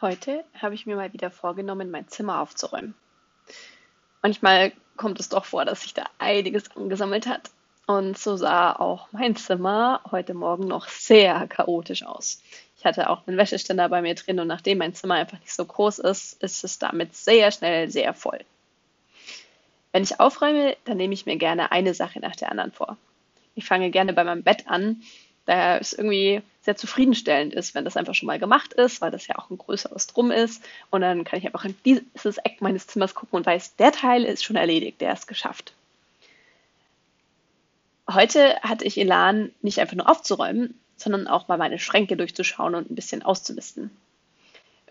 Heute habe ich mir mal wieder vorgenommen, mein Zimmer aufzuräumen. Manchmal kommt es doch vor, dass sich da einiges angesammelt hat. Und so sah auch mein Zimmer heute Morgen noch sehr chaotisch aus. Ich hatte auch einen Wäscheständer bei mir drin und nachdem mein Zimmer einfach nicht so groß ist, ist es damit sehr schnell sehr voll. Wenn ich aufräume, dann nehme ich mir gerne eine Sache nach der anderen vor. Ich fange gerne bei meinem Bett an da es irgendwie sehr zufriedenstellend ist, wenn das einfach schon mal gemacht ist, weil das ja auch ein größeres Drum ist. Und dann kann ich einfach in dieses Eck meines Zimmers gucken und weiß, der Teil ist schon erledigt, der ist geschafft. Heute hatte ich Elan, nicht einfach nur aufzuräumen, sondern auch mal meine Schränke durchzuschauen und ein bisschen auszumisten.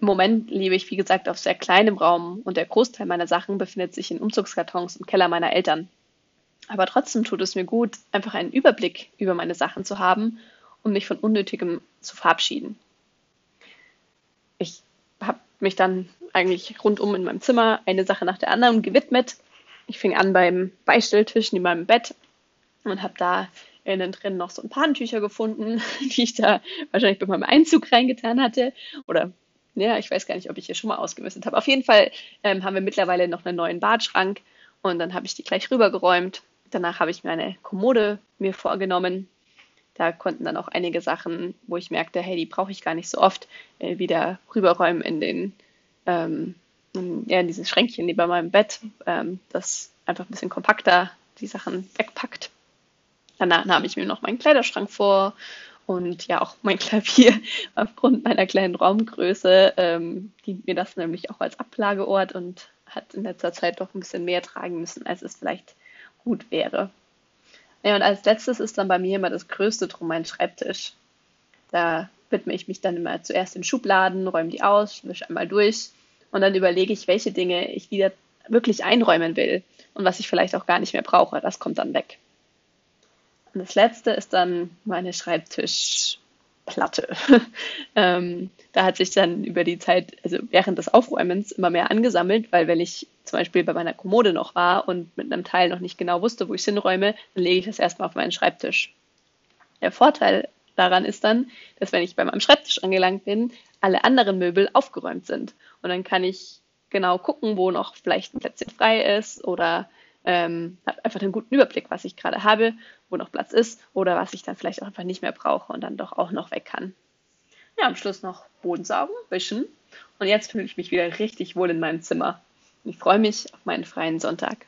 Im Moment lebe ich, wie gesagt, auf sehr kleinem Raum und der Großteil meiner Sachen befindet sich in Umzugskartons im Keller meiner Eltern. Aber trotzdem tut es mir gut, einfach einen Überblick über meine Sachen zu haben und mich von Unnötigem zu verabschieden. Ich habe mich dann eigentlich rundum in meinem Zimmer eine Sache nach der anderen gewidmet. Ich fing an beim Beistelltisch neben meinem Bett und habe da innen drin noch so ein paar Handtücher gefunden, die ich da wahrscheinlich bei meinem Einzug reingetan hatte. Oder ja, ich weiß gar nicht, ob ich hier schon mal ausgemistet habe. Auf jeden Fall ähm, haben wir mittlerweile noch einen neuen Badschrank und dann habe ich die gleich rübergeräumt Danach habe ich mir eine Kommode mir vorgenommen. Da konnten dann auch einige Sachen, wo ich merkte, hey, die brauche ich gar nicht so oft, äh, wieder rüberräumen in den, ähm, in, ja, in dieses Schränkchen neben meinem Bett, ähm, das einfach ein bisschen kompakter die Sachen wegpackt. Danach nahm ich mir noch meinen Kleiderschrank vor und ja auch mein Klavier aufgrund meiner kleinen Raumgröße ähm, dient mir das nämlich auch als Ablageort und hat in letzter Zeit doch ein bisschen mehr tragen müssen, als es vielleicht gut wäre. Ja, und als letztes ist dann bei mir immer das Größte drum mein Schreibtisch. Da widme ich mich dann immer zuerst in Schubladen, räume die aus, wische einmal durch und dann überlege ich, welche Dinge ich wieder wirklich einräumen will und was ich vielleicht auch gar nicht mehr brauche. Das kommt dann weg. Und das letzte ist dann meine Schreibtisch, Platte. ähm, da hat sich dann über die Zeit, also während des Aufräumens, immer mehr angesammelt, weil wenn ich zum Beispiel bei meiner Kommode noch war und mit einem Teil noch nicht genau wusste, wo ich es hinräume, dann lege ich das erstmal auf meinen Schreibtisch. Der Vorteil daran ist dann, dass wenn ich bei meinem Schreibtisch angelangt bin, alle anderen Möbel aufgeräumt sind. Und dann kann ich genau gucken, wo noch vielleicht ein Plätzchen frei ist oder ähm, habe einfach einen guten Überblick, was ich gerade habe, wo noch Platz ist oder was ich dann vielleicht auch einfach nicht mehr brauche und dann doch auch noch weg kann. Ja, am Schluss noch Boden saugen, wischen und jetzt fühle ich mich wieder richtig wohl in meinem Zimmer. Ich freue mich auf meinen freien Sonntag.